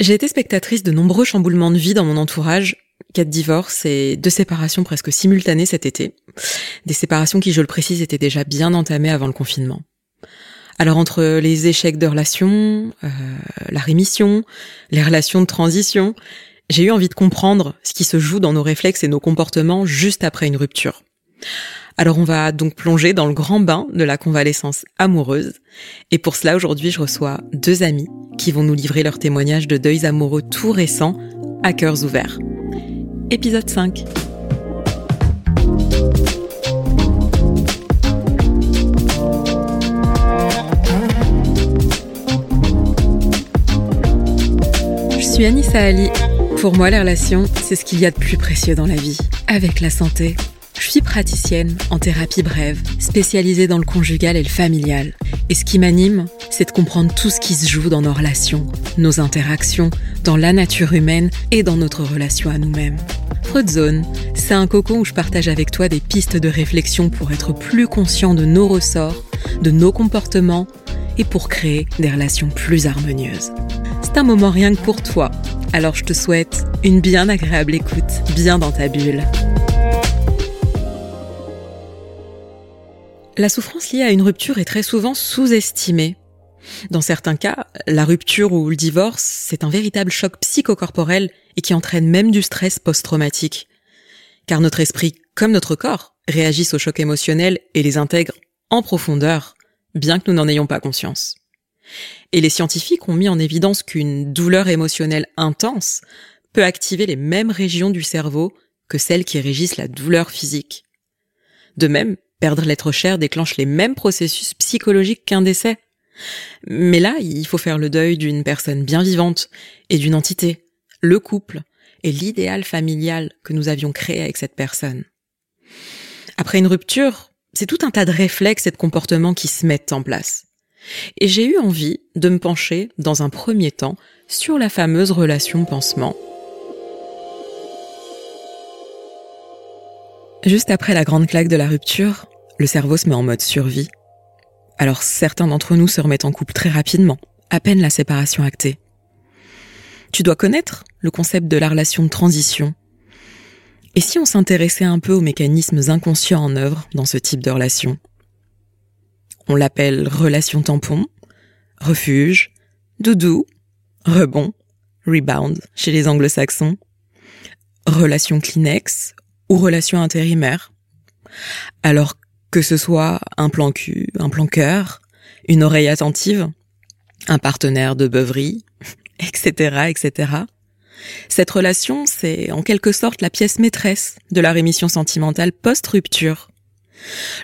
J'ai été spectatrice de nombreux chamboulements de vie dans mon entourage, quatre divorces et deux séparations presque simultanées cet été. Des séparations qui, je le précise, étaient déjà bien entamées avant le confinement. Alors entre les échecs de relations, euh, la rémission, les relations de transition, j'ai eu envie de comprendre ce qui se joue dans nos réflexes et nos comportements juste après une rupture. Alors on va donc plonger dans le grand bain de la convalescence amoureuse. Et pour cela, aujourd'hui, je reçois deux amis qui vont nous livrer leurs témoignages de deuils amoureux tout récents à cœurs ouverts. Épisode 5. Je suis Anissa Ali. Pour moi, les relations, c'est ce qu'il y a de plus précieux dans la vie, avec la santé je suis praticienne en thérapie brève, spécialisée dans le conjugal et le familial. Et ce qui m'anime, c'est de comprendre tout ce qui se joue dans nos relations, nos interactions, dans la nature humaine et dans notre relation à nous-mêmes. Zone, c'est un cocon où je partage avec toi des pistes de réflexion pour être plus conscient de nos ressorts, de nos comportements et pour créer des relations plus harmonieuses. C'est un moment rien que pour toi, alors je te souhaite une bien agréable écoute, bien dans ta bulle. La souffrance liée à une rupture est très souvent sous-estimée. Dans certains cas, la rupture ou le divorce, c'est un véritable choc psychocorporel et qui entraîne même du stress post-traumatique. Car notre esprit, comme notre corps, réagissent au choc émotionnel et les intègrent en profondeur, bien que nous n'en ayons pas conscience. Et les scientifiques ont mis en évidence qu'une douleur émotionnelle intense peut activer les mêmes régions du cerveau que celles qui régissent la douleur physique. De même, Perdre l'être cher déclenche les mêmes processus psychologiques qu'un décès. Mais là, il faut faire le deuil d'une personne bien vivante et d'une entité, le couple et l'idéal familial que nous avions créé avec cette personne. Après une rupture, c'est tout un tas de réflexes et de comportements qui se mettent en place. Et j'ai eu envie de me pencher, dans un premier temps, sur la fameuse relation pansement. Juste après la grande claque de la rupture, le cerveau se met en mode survie. Alors certains d'entre nous se remettent en couple très rapidement, à peine la séparation actée. Tu dois connaître le concept de la relation de transition. Et si on s'intéressait un peu aux mécanismes inconscients en œuvre dans ce type de relation? On l'appelle relation tampon, refuge, doudou, rebond, rebound chez les anglo-saxons, relation Kleenex ou relation intérimaire. Alors que ce soit un plan cul, un plan cœur, une oreille attentive, un partenaire de beuverie, etc., etc. Cette relation, c'est en quelque sorte la pièce maîtresse de la rémission sentimentale post-rupture.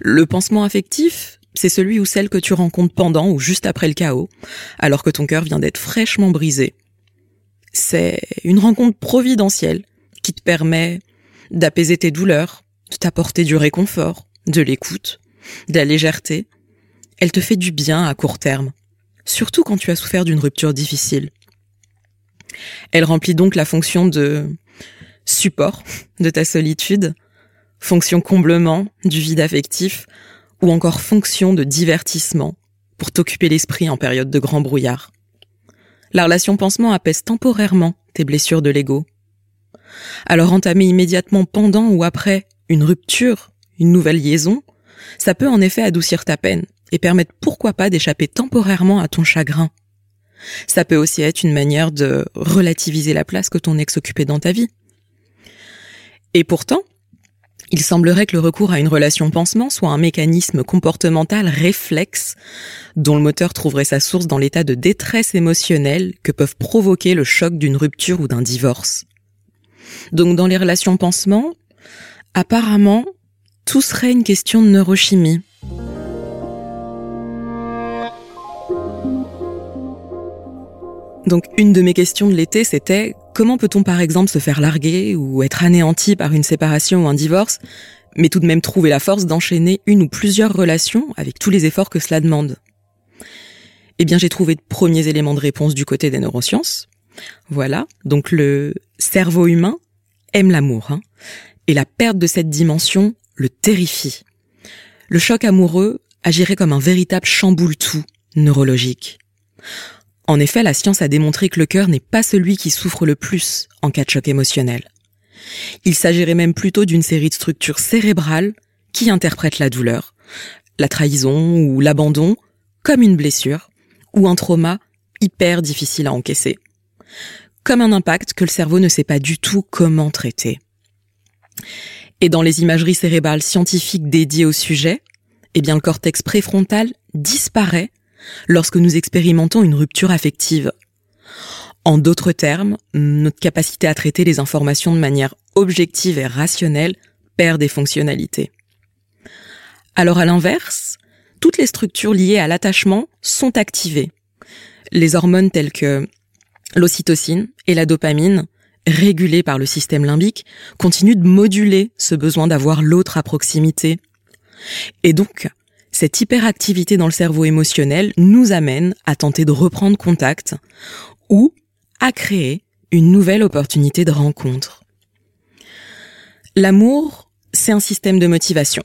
Le pansement affectif, c'est celui ou celle que tu rencontres pendant ou juste après le chaos, alors que ton cœur vient d'être fraîchement brisé. C'est une rencontre providentielle qui te permet d'apaiser tes douleurs, de t'apporter du réconfort, de l'écoute, de la légèreté. Elle te fait du bien à court terme, surtout quand tu as souffert d'une rupture difficile. Elle remplit donc la fonction de support de ta solitude, fonction comblement du vide affectif, ou encore fonction de divertissement pour t'occuper l'esprit en période de grand brouillard. La relation pansement apaise temporairement tes blessures de l'ego. Alors entamer immédiatement pendant ou après une rupture une nouvelle liaison, ça peut en effet adoucir ta peine et permettre pourquoi pas d'échapper temporairement à ton chagrin. Ça peut aussi être une manière de relativiser la place que ton ex occupait dans ta vie. Et pourtant, il semblerait que le recours à une relation pansement soit un mécanisme comportemental réflexe dont le moteur trouverait sa source dans l'état de détresse émotionnelle que peuvent provoquer le choc d'une rupture ou d'un divorce. Donc dans les relations pansement, apparemment, tout serait une question de neurochimie. Donc une de mes questions de l'été, c'était comment peut-on par exemple se faire larguer ou être anéanti par une séparation ou un divorce, mais tout de même trouver la force d'enchaîner une ou plusieurs relations avec tous les efforts que cela demande? Eh bien j'ai trouvé de premiers éléments de réponse du côté des neurosciences. Voilà, donc le cerveau humain aime l'amour, hein, et la perte de cette dimension le terrifie. Le choc amoureux agirait comme un véritable chamboule-tout neurologique. En effet, la science a démontré que le cœur n'est pas celui qui souffre le plus en cas de choc émotionnel. Il s'agirait même plutôt d'une série de structures cérébrales qui interprètent la douleur, la trahison ou l'abandon comme une blessure ou un trauma hyper difficile à encaisser. Comme un impact que le cerveau ne sait pas du tout comment traiter. Et dans les imageries cérébrales scientifiques dédiées au sujet, eh bien le cortex préfrontal disparaît lorsque nous expérimentons une rupture affective. En d'autres termes, notre capacité à traiter les informations de manière objective et rationnelle perd des fonctionnalités. Alors à l'inverse, toutes les structures liées à l'attachement sont activées. Les hormones telles que l'ocytocine et la dopamine, régulées par le système limbique, continuent de moduler ce besoin d'avoir l'autre à proximité. Et donc, cette hyperactivité dans le cerveau émotionnel nous amène à tenter de reprendre contact ou à créer une nouvelle opportunité de rencontre. L'amour, c'est un système de motivation,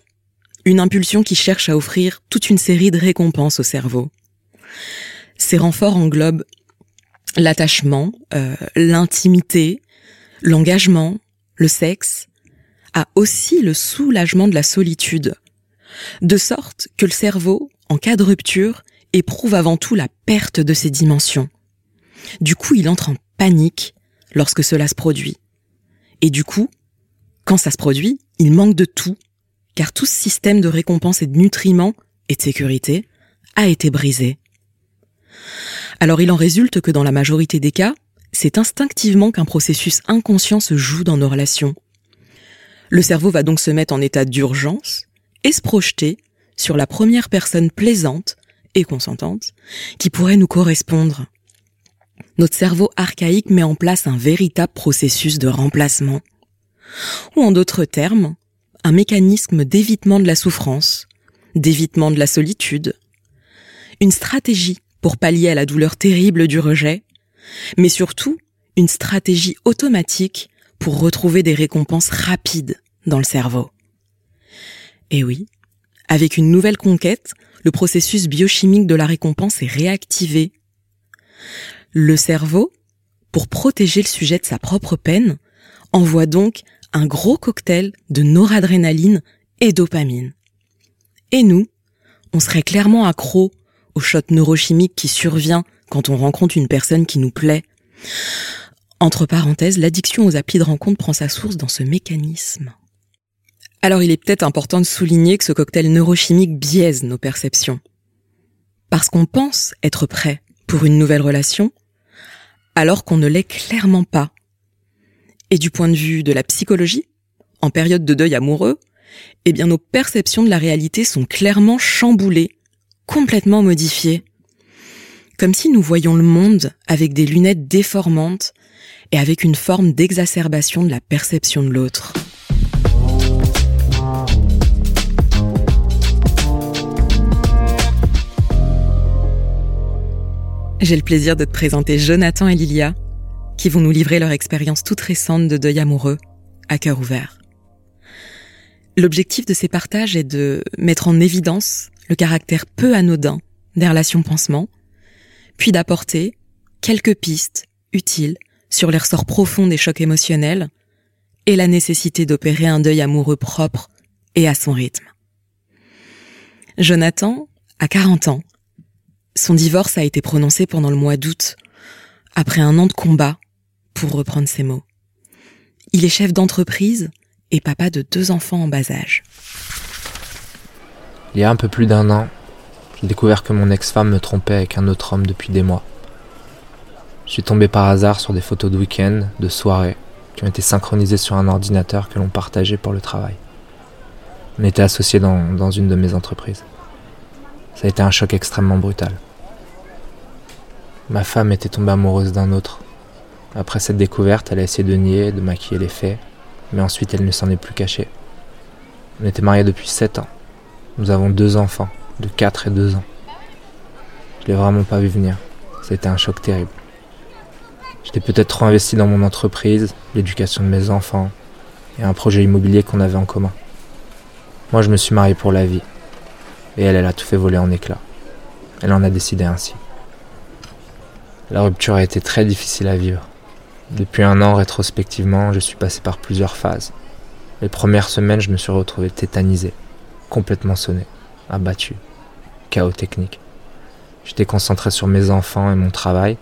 une impulsion qui cherche à offrir toute une série de récompenses au cerveau. Ces renforts englobent l'attachement, euh, l'intimité, l'engagement, le sexe, a aussi le soulagement de la solitude, de sorte que le cerveau, en cas de rupture, éprouve avant tout la perte de ses dimensions. Du coup, il entre en panique lorsque cela se produit. Et du coup, quand ça se produit, il manque de tout, car tout ce système de récompense et de nutriments et de sécurité a été brisé. Alors il en résulte que dans la majorité des cas, c'est instinctivement qu'un processus inconscient se joue dans nos relations. Le cerveau va donc se mettre en état d'urgence et se projeter sur la première personne plaisante et consentante qui pourrait nous correspondre. Notre cerveau archaïque met en place un véritable processus de remplacement. Ou en d'autres termes, un mécanisme d'évitement de la souffrance, d'évitement de la solitude, une stratégie pour pallier à la douleur terrible du rejet, mais surtout une stratégie automatique pour retrouver des récompenses rapides dans le cerveau. Et oui, avec une nouvelle conquête, le processus biochimique de la récompense est réactivé. Le cerveau, pour protéger le sujet de sa propre peine, envoie donc un gros cocktail de noradrénaline et dopamine. Et nous, on serait clairement accro au shot neurochimique qui survient quand on rencontre une personne qui nous plaît. Entre parenthèses, l'addiction aux applis de rencontre prend sa source dans ce mécanisme. Alors il est peut-être important de souligner que ce cocktail neurochimique biaise nos perceptions. Parce qu'on pense être prêt pour une nouvelle relation, alors qu'on ne l'est clairement pas. Et du point de vue de la psychologie, en période de deuil amoureux, eh bien nos perceptions de la réalité sont clairement chamboulées, complètement modifiées. Comme si nous voyions le monde avec des lunettes déformantes et avec une forme d'exacerbation de la perception de l'autre. J'ai le plaisir de te présenter Jonathan et Lilia, qui vont nous livrer leur expérience toute récente de deuil amoureux, à cœur ouvert. L'objectif de ces partages est de mettre en évidence le caractère peu anodin des relations pansement, puis d'apporter quelques pistes utiles sur les ressorts profonds des chocs émotionnels et la nécessité d'opérer un deuil amoureux propre et à son rythme. Jonathan a 40 ans son divorce a été prononcé pendant le mois d'août, après un an de combat, pour reprendre ses mots. Il est chef d'entreprise et papa de deux enfants en bas âge. Il y a un peu plus d'un an, j'ai découvert que mon ex-femme me trompait avec un autre homme depuis des mois. Je suis tombé par hasard sur des photos de week-end, de soirée, qui ont été synchronisées sur un ordinateur que l'on partageait pour le travail. On était associés dans, dans une de mes entreprises. Ça a été un choc extrêmement brutal. Ma femme était tombée amoureuse d'un autre. Après cette découverte, elle a essayé de nier, de maquiller les faits, mais ensuite elle ne s'en est plus cachée. On était mariés depuis 7 ans. Nous avons deux enfants, de 4 et 2 ans. Je l'ai vraiment pas vu venir. C'était un choc terrible. J'étais peut-être trop investi dans mon entreprise, l'éducation de mes enfants et un projet immobilier qu'on avait en commun. Moi, je me suis marié pour la vie et elle, elle a tout fait voler en éclats. Elle en a décidé ainsi. La rupture a été très difficile à vivre. Depuis un an, rétrospectivement, je suis passé par plusieurs phases. Les premières semaines, je me suis retrouvé tétanisé, complètement sonné, abattu, chaos technique. J'étais concentré sur mes enfants et mon travail,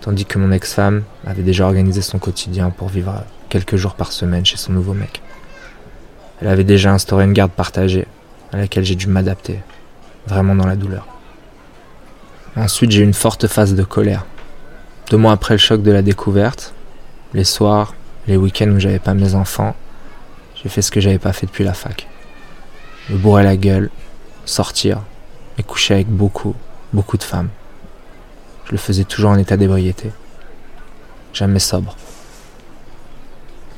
tandis que mon ex-femme avait déjà organisé son quotidien pour vivre quelques jours par semaine chez son nouveau mec. Elle avait déjà instauré une garde partagée, à laquelle j'ai dû m'adapter, vraiment dans la douleur. Ensuite, j'ai eu une forte phase de colère. Deux mois après le choc de la découverte, les soirs, les week-ends où j'avais pas mes enfants, j'ai fait ce que j'avais pas fait depuis la fac. Me bourrer la gueule, sortir et coucher avec beaucoup, beaucoup de femmes. Je le faisais toujours en état d'ébriété. Jamais sobre.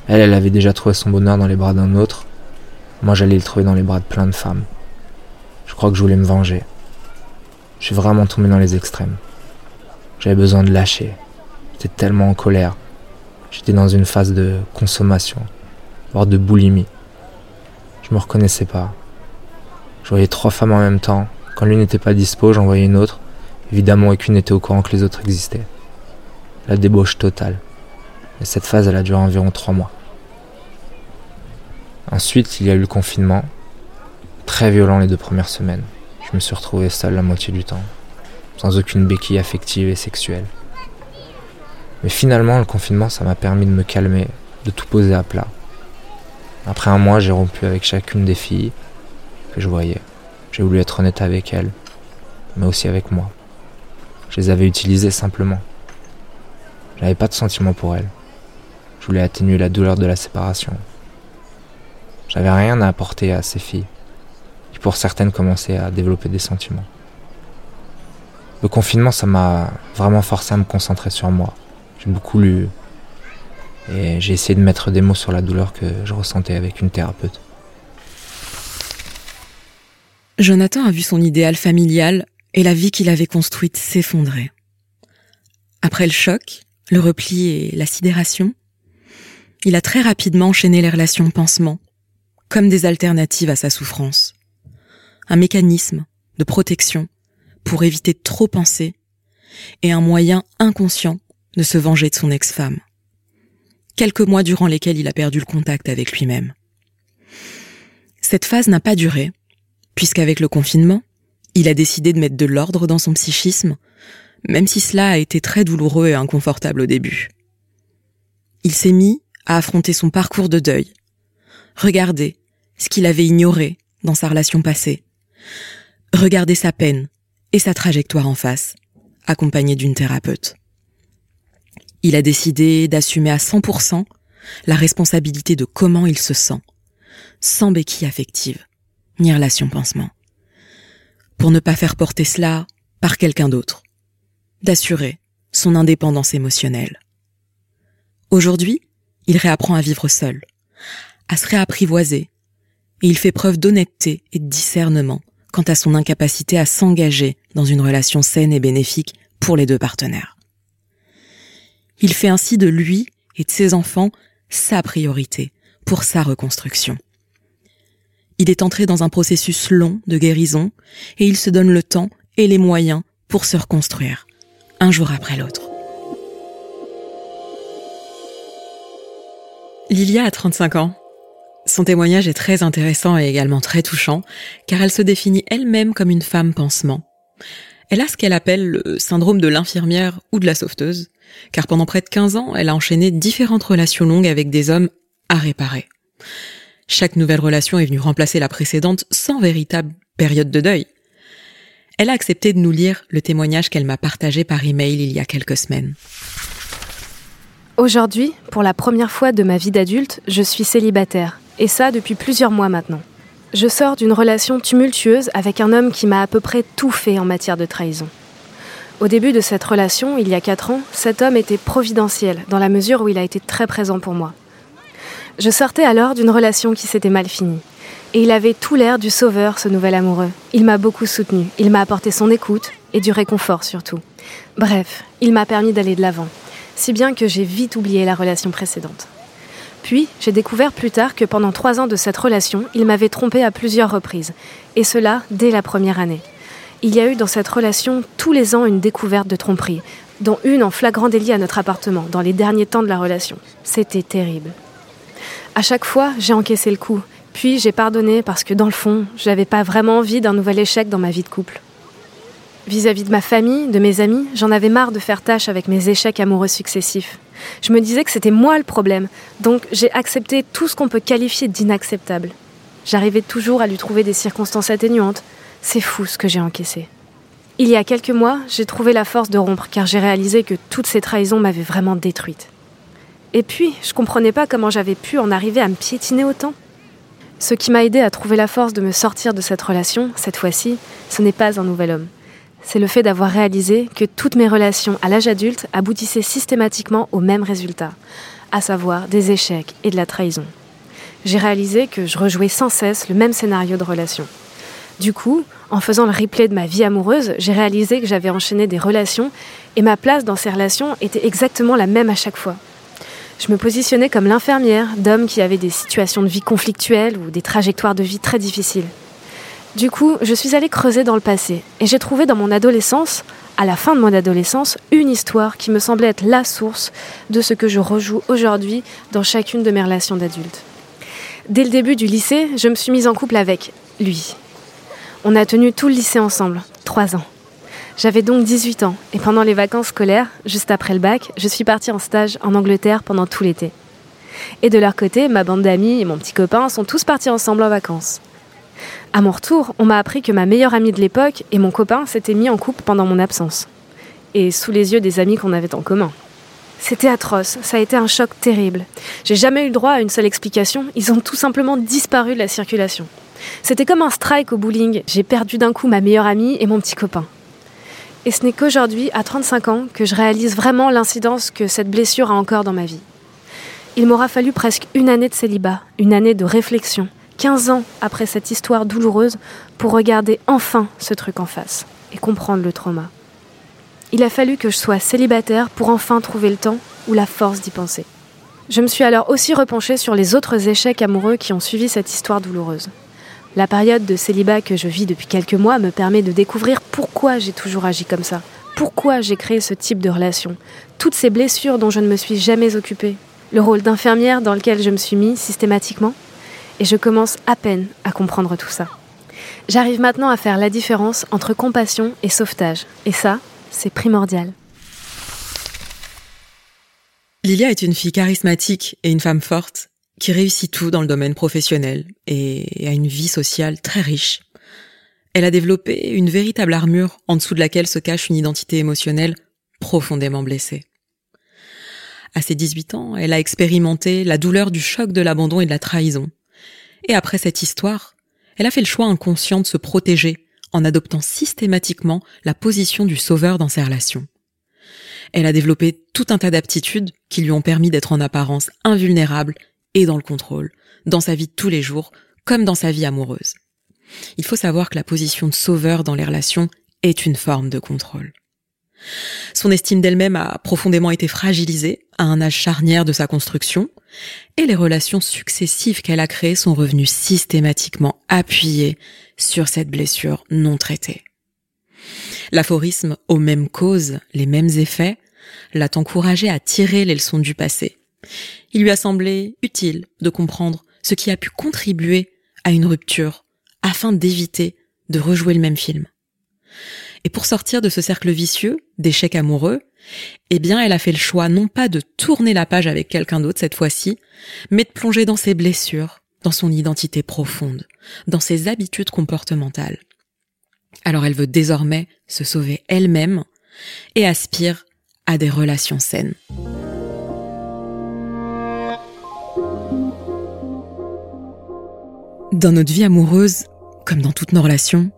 Elle, elle avait déjà trouvé son bonheur dans les bras d'un autre. Moi, j'allais le trouver dans les bras de plein de femmes. Je crois que je voulais me venger. Je suis vraiment tombé dans les extrêmes. J'avais besoin de lâcher. J'étais tellement en colère. J'étais dans une phase de consommation, voire de boulimie. Je me reconnaissais pas. Je voyais trois femmes en même temps. Quand l'une n'était pas dispo, j'en voyais une autre. Évidemment, aucune n'était au courant que les autres existaient. La débauche totale. Et cette phase, elle a duré environ trois mois. Ensuite, il y a eu le confinement. Très violent les deux premières semaines. Je me suis retrouvé seul la moitié du temps. Sans aucune béquille affective et sexuelle. Mais finalement, le confinement, ça m'a permis de me calmer, de tout poser à plat. Après un mois, j'ai rompu avec chacune des filles je voyais. J'ai voulu être honnête avec elles, mais aussi avec moi. Je les avais utilisées simplement. J'avais pas de sentiment pour elles. Je voulais atténuer la douleur de la séparation. J'avais rien à apporter à ces filles, qui pour certaines commençaient à développer des sentiments. Le confinement, ça m'a vraiment forcé à me concentrer sur moi, j'ai beaucoup lu et j'ai essayé de mettre des mots sur la douleur que je ressentais avec une thérapeute. Jonathan a vu son idéal familial et la vie qu'il avait construite s'effondrer. Après le choc, le repli et la sidération, il a très rapidement enchaîné les relations pansement, comme des alternatives à sa souffrance. Un mécanisme de protection pour éviter trop penser et un moyen inconscient de se venger de son ex-femme. Quelques mois durant lesquels il a perdu le contact avec lui-même. Cette phase n'a pas duré, puisqu'avec le confinement, il a décidé de mettre de l'ordre dans son psychisme, même si cela a été très douloureux et inconfortable au début. Il s'est mis à affronter son parcours de deuil, regarder ce qu'il avait ignoré dans sa relation passée, regarder sa peine et sa trajectoire en face, accompagné d'une thérapeute. Il a décidé d'assumer à 100% la responsabilité de comment il se sent, sans béquille affective, ni relation pansement. Pour ne pas faire porter cela par quelqu'un d'autre. D'assurer son indépendance émotionnelle. Aujourd'hui, il réapprend à vivre seul, à se réapprivoiser, et il fait preuve d'honnêteté et de discernement quant à son incapacité à s'engager dans une relation saine et bénéfique pour les deux partenaires. Il fait ainsi de lui et de ses enfants sa priorité pour sa reconstruction. Il est entré dans un processus long de guérison et il se donne le temps et les moyens pour se reconstruire, un jour après l'autre. Lilia a 35 ans. Son témoignage est très intéressant et également très touchant, car elle se définit elle-même comme une femme pansement. Elle a ce qu'elle appelle le syndrome de l'infirmière ou de la sauveteuse, car pendant près de 15 ans, elle a enchaîné différentes relations longues avec des hommes à réparer. Chaque nouvelle relation est venue remplacer la précédente sans véritable période de deuil. Elle a accepté de nous lire le témoignage qu'elle m'a partagé par email il y a quelques semaines. Aujourd'hui, pour la première fois de ma vie d'adulte, je suis célibataire, et ça depuis plusieurs mois maintenant. Je sors d'une relation tumultueuse avec un homme qui m'a à peu près tout fait en matière de trahison. Au début de cette relation, il y a quatre ans, cet homme était providentiel, dans la mesure où il a été très présent pour moi. Je sortais alors d'une relation qui s'était mal finie. Et il avait tout l'air du sauveur, ce nouvel amoureux. Il m'a beaucoup soutenu, il m'a apporté son écoute et du réconfort surtout. Bref, il m'a permis d'aller de l'avant, si bien que j'ai vite oublié la relation précédente. Puis, j'ai découvert plus tard que pendant trois ans de cette relation, il m'avait trompé à plusieurs reprises, et cela dès la première année. Il y a eu dans cette relation tous les ans une découverte de tromperie, dont une en flagrant délit à notre appartement, dans les derniers temps de la relation. C'était terrible. À chaque fois, j'ai encaissé le coup, puis j'ai pardonné parce que dans le fond, je n'avais pas vraiment envie d'un nouvel échec dans ma vie de couple. Vis-à-vis de ma famille, de mes amis, j'en avais marre de faire tâche avec mes échecs amoureux successifs. Je me disais que c'était moi le problème, donc j'ai accepté tout ce qu'on peut qualifier d'inacceptable. J'arrivais toujours à lui trouver des circonstances atténuantes. C'est fou ce que j'ai encaissé. Il y a quelques mois, j'ai trouvé la force de rompre car j'ai réalisé que toutes ces trahisons m'avaient vraiment détruite. Et puis, je comprenais pas comment j'avais pu en arriver à me piétiner autant. Ce qui m'a aidé à trouver la force de me sortir de cette relation, cette fois-ci, ce n'est pas un nouvel homme c'est le fait d'avoir réalisé que toutes mes relations à l'âge adulte aboutissaient systématiquement au même résultat, à savoir des échecs et de la trahison. J'ai réalisé que je rejouais sans cesse le même scénario de relation. Du coup, en faisant le replay de ma vie amoureuse, j'ai réalisé que j'avais enchaîné des relations et ma place dans ces relations était exactement la même à chaque fois. Je me positionnais comme l'infirmière d'hommes qui avaient des situations de vie conflictuelles ou des trajectoires de vie très difficiles. Du coup, je suis allée creuser dans le passé et j'ai trouvé dans mon adolescence, à la fin de mon adolescence, une histoire qui me semblait être la source de ce que je rejoue aujourd'hui dans chacune de mes relations d'adulte. Dès le début du lycée, je me suis mise en couple avec lui. On a tenu tout le lycée ensemble, trois ans. J'avais donc 18 ans et pendant les vacances scolaires, juste après le bac, je suis partie en stage en Angleterre pendant tout l'été. Et de leur côté, ma bande d'amis et mon petit copain sont tous partis ensemble en vacances. À mon retour, on m'a appris que ma meilleure amie de l'époque et mon copain s'étaient mis en couple pendant mon absence. Et sous les yeux des amis qu'on avait en commun. C'était atroce, ça a été un choc terrible. J'ai jamais eu le droit à une seule explication, ils ont tout simplement disparu de la circulation. C'était comme un strike au bowling, j'ai perdu d'un coup ma meilleure amie et mon petit copain. Et ce n'est qu'aujourd'hui, à 35 ans, que je réalise vraiment l'incidence que cette blessure a encore dans ma vie. Il m'aura fallu presque une année de célibat, une année de réflexion, 15 ans après cette histoire douloureuse pour regarder enfin ce truc en face et comprendre le trauma. Il a fallu que je sois célibataire pour enfin trouver le temps ou la force d'y penser. Je me suis alors aussi repenchée sur les autres échecs amoureux qui ont suivi cette histoire douloureuse. La période de célibat que je vis depuis quelques mois me permet de découvrir pourquoi j'ai toujours agi comme ça, pourquoi j'ai créé ce type de relation, toutes ces blessures dont je ne me suis jamais occupée, le rôle d'infirmière dans lequel je me suis mis systématiquement, et je commence à peine à comprendre tout ça. J'arrive maintenant à faire la différence entre compassion et sauvetage, et ça, c'est primordial. Lilia est une fille charismatique et une femme forte qui réussit tout dans le domaine professionnel et a une vie sociale très riche. Elle a développé une véritable armure en dessous de laquelle se cache une identité émotionnelle profondément blessée. À ses 18 ans, elle a expérimenté la douleur du choc de l'abandon et de la trahison. Et après cette histoire, elle a fait le choix inconscient de se protéger en adoptant systématiquement la position du sauveur dans ses relations. Elle a développé tout un tas d'aptitudes qui lui ont permis d'être en apparence invulnérable et dans le contrôle, dans sa vie de tous les jours, comme dans sa vie amoureuse. Il faut savoir que la position de sauveur dans les relations est une forme de contrôle. Son estime d'elle-même a profondément été fragilisée à un âge charnière de sa construction, et les relations successives qu'elle a créées sont revenues systématiquement appuyées sur cette blessure non traitée. L'aphorisme aux mêmes causes, les mêmes effets, l'a encouragée à tirer les leçons du passé. Il lui a semblé utile de comprendre ce qui a pu contribuer à une rupture afin d'éviter de rejouer le même film. Et pour sortir de ce cercle vicieux d'échecs amoureux, eh bien, elle a fait le choix non pas de tourner la page avec quelqu'un d'autre cette fois-ci, mais de plonger dans ses blessures, dans son identité profonde, dans ses habitudes comportementales. Alors elle veut désormais se sauver elle-même et aspire à des relations saines. Dans notre vie amoureuse, comme dans toutes nos relations,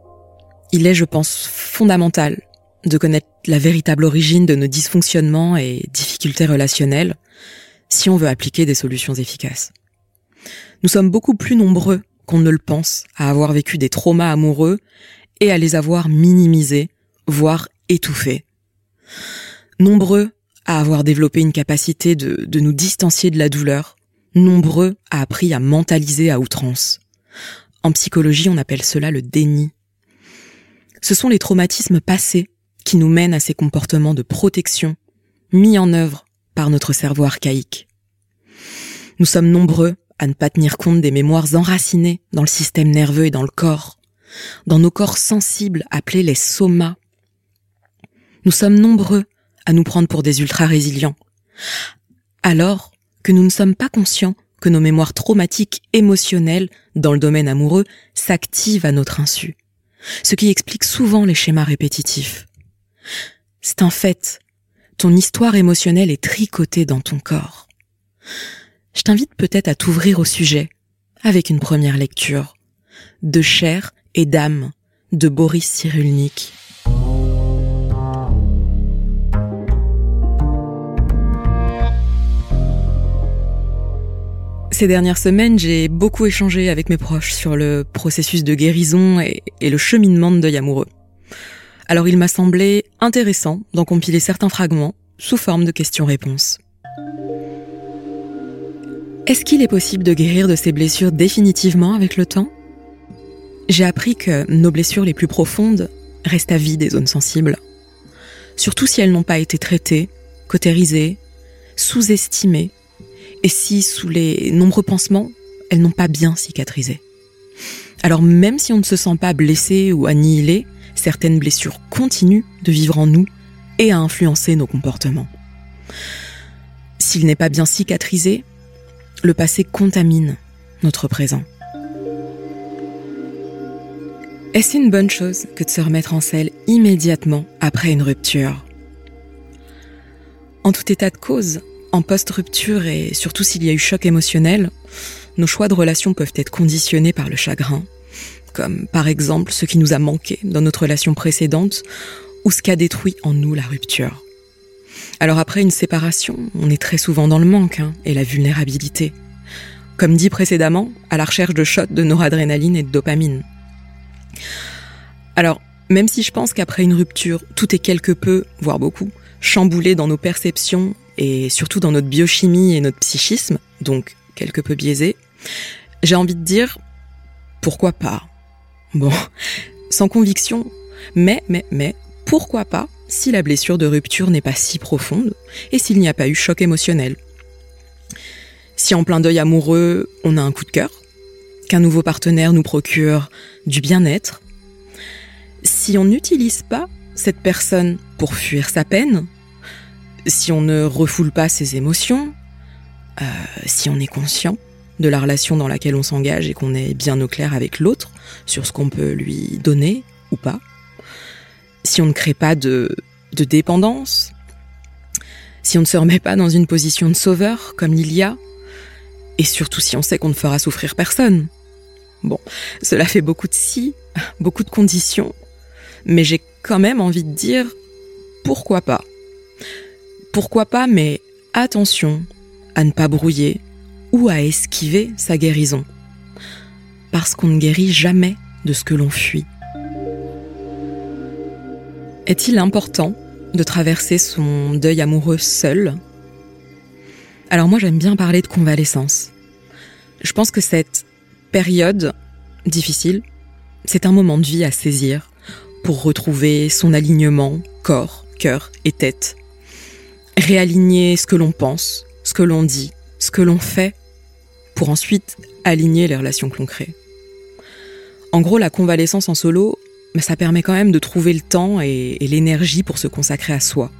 il est, je pense, fondamental de connaître la véritable origine de nos dysfonctionnements et difficultés relationnelles si on veut appliquer des solutions efficaces. Nous sommes beaucoup plus nombreux qu'on ne le pense à avoir vécu des traumas amoureux et à les avoir minimisés, voire étouffés. Nombreux à avoir développé une capacité de, nous distancier de la douleur, nombreux à appris à mentaliser à outrance. En psychologie, on appelle cela le déni. Ce sont les traumatismes passés qui nous mène à ces comportements de protection mis en œuvre par notre cerveau archaïque. Nous sommes nombreux à ne pas tenir compte des mémoires enracinées dans le système nerveux et dans le corps, dans nos corps sensibles appelés les somas. Nous sommes nombreux à nous prendre pour des ultra-résilients, alors que nous ne sommes pas conscients que nos mémoires traumatiques émotionnelles dans le domaine amoureux s'activent à notre insu, ce qui explique souvent les schémas répétitifs. C'est un fait, ton histoire émotionnelle est tricotée dans ton corps. Je t'invite peut-être à t'ouvrir au sujet avec une première lecture de chair et d'âme de Boris Cyrulnik. Ces dernières semaines, j'ai beaucoup échangé avec mes proches sur le processus de guérison et, le cheminement de deuil amoureux. Alors il m'a semblé intéressant d'en compiler certains fragments sous forme de questions-réponses. Est-ce qu'il est possible de guérir de ces blessures définitivement avec le temps? J'ai appris que nos blessures les plus profondes restent à vie des zones sensibles, surtout si elles n'ont pas été traitées, cautérisées, sous-estimées et si, sous les nombreux pansements, elles n'ont pas bien cicatrisé. Alors même si on ne se sent pas blessé ou annihilé, certaines blessures continuent de vivre en nous et à influencer nos comportements. S'il n'est pas bien cicatrisé, le passé contamine notre présent. Est-ce une bonne chose que de se remettre en selle immédiatement après une rupture? En tout état de cause, en post-rupture et surtout s'il y a eu choc émotionnel, nos choix de relation peuvent être conditionnés par le chagrin, comme par exemple ce qui nous a manqué dans notre relation précédente ou ce qu'a détruit en nous la rupture. Alors après une séparation, on est très souvent dans le manque hein, et la vulnérabilité. Comme dit précédemment, à la recherche de shots de noradrénaline et de dopamine. Alors, même si je pense qu'après une rupture, tout est quelque peu, voire beaucoup, chamboulé dans nos perceptions et surtout dans notre biochimie et notre psychisme, donc quelque peu biaisé, j'ai envie de dire pourquoi pas? Bon, sans conviction, mais, mais, mais, pourquoi pas si la blessure de rupture n'est pas si profonde et s'il n'y a pas eu choc émotionnel? Si en plein deuil amoureux, on a un coup de cœur, qu'un nouveau partenaire nous procure du bien-être, si on n'utilise pas cette personne pour fuir sa peine, si on ne refoule pas ses émotions, euh, si on est conscient de la relation dans laquelle on s'engage et qu'on est bien au clair avec l'autre sur ce qu'on peut lui donner ou pas, si on ne crée pas de, de dépendance, si on ne se remet pas dans une position de sauveur comme il y a, et surtout si on sait qu'on ne fera souffrir personne. Bon, cela fait beaucoup de si, beaucoup de conditions, mais j'ai quand même envie de dire pourquoi pas. Pourquoi pas, mais attention à ne pas brouiller ou à esquiver sa guérison. Parce qu'on ne guérit jamais de ce que l'on fuit. Est-il important de traverser son deuil amoureux seul? Alors moi j'aime bien parler de convalescence. Je pense que cette période difficile, c'est un moment de vie à saisir pour retrouver son alignement corps, cœur et tête réaligner ce que l'on pense, ce que l'on dit, ce que l'on fait, pour ensuite aligner les relations que l'on crée. En gros, la convalescence en solo, ça permet quand même de trouver le temps et, l'énergie pour se consacrer à soi,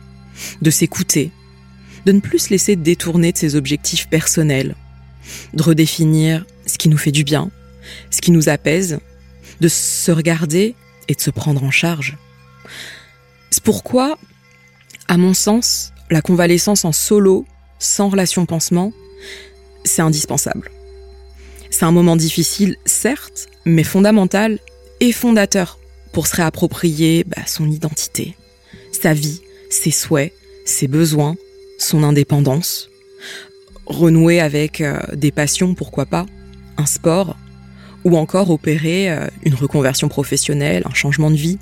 de s'écouter, de ne plus se laisser détourner de ses objectifs personnels, de redéfinir ce qui nous fait du bien, ce qui nous apaise, de se regarder et de se prendre en charge. C'est pourquoi, à mon sens, la convalescence en solo, sans relation pansement, c'est indispensable. C'est un moment difficile, certes, mais fondamental et fondateur pour se réapproprier bah, son identité, sa vie, ses souhaits, ses besoins, son indépendance, renouer avec euh, des passions, pourquoi pas, un sport, ou encore opérer euh, une reconversion professionnelle, un changement de vie.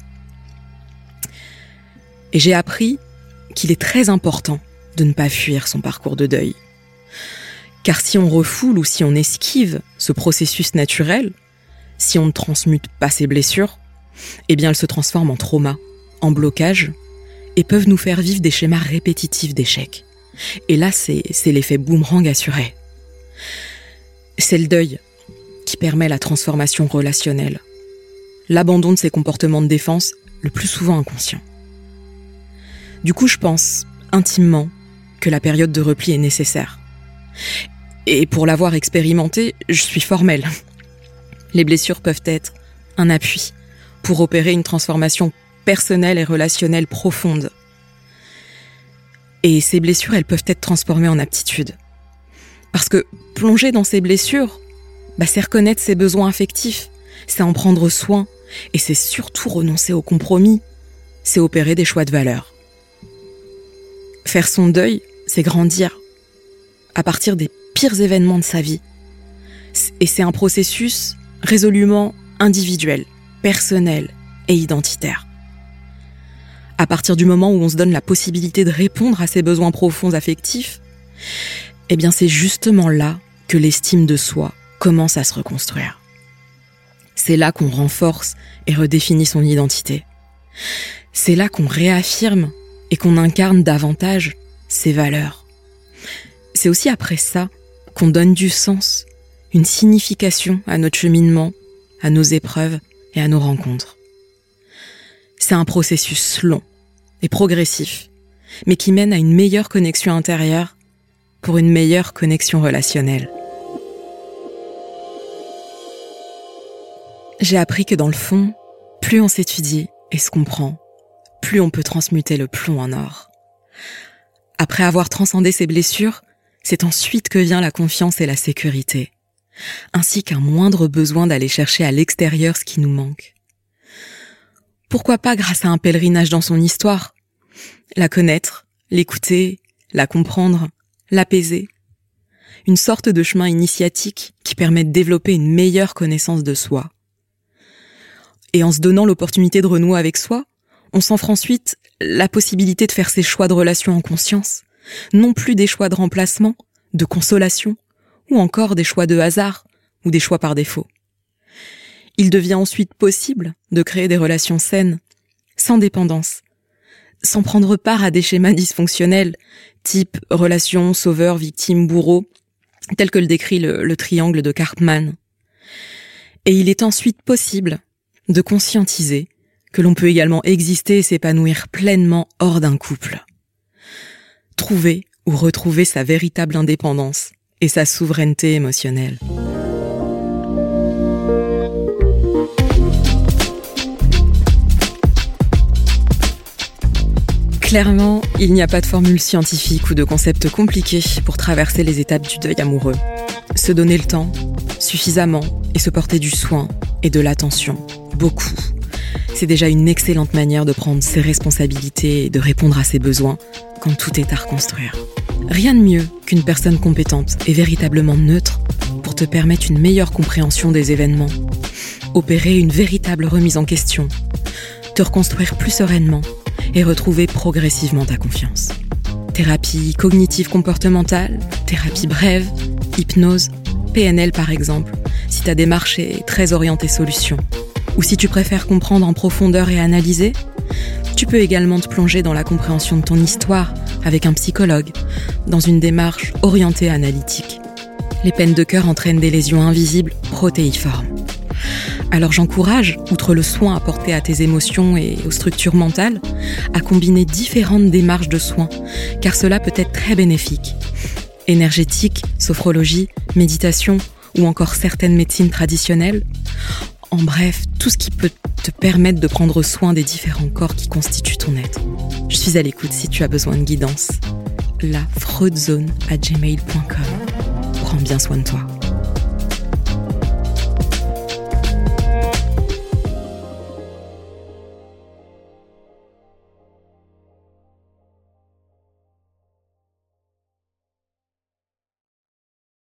Et j'ai appris qu'il est très important de ne pas fuir son parcours de deuil. Car si on refoule ou si on esquive ce processus naturel, si on ne transmute pas ses blessures, eh bien elles se transforment en trauma, en blocage, et peuvent nous faire vivre des schémas répétitifs d'échecs. Et là, c'est l'effet boomerang assuré. C'est le deuil qui permet la transformation relationnelle, l'abandon de ces comportements de défense, le plus souvent inconscients. Du coup, je pense, intimement, que la période de repli est nécessaire. Et pour l'avoir expérimenté, je suis formelle. Les blessures peuvent être un appui pour opérer une transformation personnelle et relationnelle profonde. Et ces blessures, elles peuvent être transformées en aptitudes. Parce que plonger dans ces blessures, bah, c'est reconnaître ses besoins affectifs, c'est en prendre soin, et c'est surtout renoncer au compromis, c'est opérer des choix de valeur. Faire son deuil, c'est grandir, à partir des pires événements de sa vie. Et c'est un processus résolument individuel, personnel et identitaire. À partir du moment où on se donne la possibilité de répondre à ses besoins profonds affectifs, eh bien c'est justement là que l'estime de soi commence à se reconstruire. C'est là qu'on renforce et redéfinit son identité. C'est là qu'on réaffirme et qu'on incarne davantage ses valeurs. C'est aussi après ça qu'on donne du sens, une signification à notre cheminement, à nos épreuves et à nos rencontres. C'est un processus long et progressif, mais qui mène à une meilleure connexion intérieure pour une meilleure connexion relationnelle. J'ai appris que dans le fond, plus on s'étudie et se comprend, plus on peut transmuter le plomb en or. Après avoir transcendé ses blessures, c'est ensuite que vient la confiance et la sécurité, ainsi qu'un moindre besoin d'aller chercher à l'extérieur ce qui nous manque. Pourquoi pas grâce à un pèlerinage dans son histoire? La connaître, l'écouter, la comprendre, l'apaiser. Une sorte de chemin initiatique qui permet de développer une meilleure connaissance de soi. Et en se donnant l'opportunité de renouer avec soi, on s'offre ensuite la possibilité de faire ses choix de relation en conscience, non plus des choix de remplacement, de consolation, ou encore des choix de hasard, ou des choix par défaut. Il devient ensuite possible de créer des relations saines, sans dépendance, sans prendre part à des schémas dysfonctionnels, type relation sauveur, victime, bourreau, tel que le décrit le, le triangle de Karpman. Et il est ensuite possible de conscientiser que l'on peut également exister et s'épanouir pleinement hors d'un couple. Trouver ou retrouver sa véritable indépendance et sa souveraineté émotionnelle. Clairement, il n'y a pas de formule scientifique ou de concept compliqué pour traverser les étapes du deuil amoureux. Se donner le temps, suffisamment, et se porter du soin et de l'attention, beaucoup. C'est déjà une excellente manière de prendre ses responsabilités et de répondre à ses besoins quand tout est à reconstruire. Rien de mieux qu'une personne compétente et véritablement neutre pour te permettre une meilleure compréhension des événements, opérer une véritable remise en question, te reconstruire plus sereinement et retrouver progressivement ta confiance. Thérapie cognitive comportementale, thérapie brève, hypnose, PNL par exemple, si ta démarche est très orientée solution. Ou si tu préfères comprendre en profondeur et analyser, tu peux également te plonger dans la compréhension de ton histoire avec un psychologue, dans une démarche orientée analytique. Les peines de cœur entraînent des lésions invisibles protéiformes. Alors j'encourage, outre le soin apporté à tes émotions et aux structures mentales, à combiner différentes démarches de soins, car cela peut être très bénéfique. Énergétique, sophrologie, méditation ou encore certaines médecines traditionnelles. En bref, tout ce qui peut te permettre de prendre soin des différents corps qui constituent ton être. Je suis à l'écoute si tu as besoin de guidance. La freudezone à gmail.com. Prends bien soin de toi.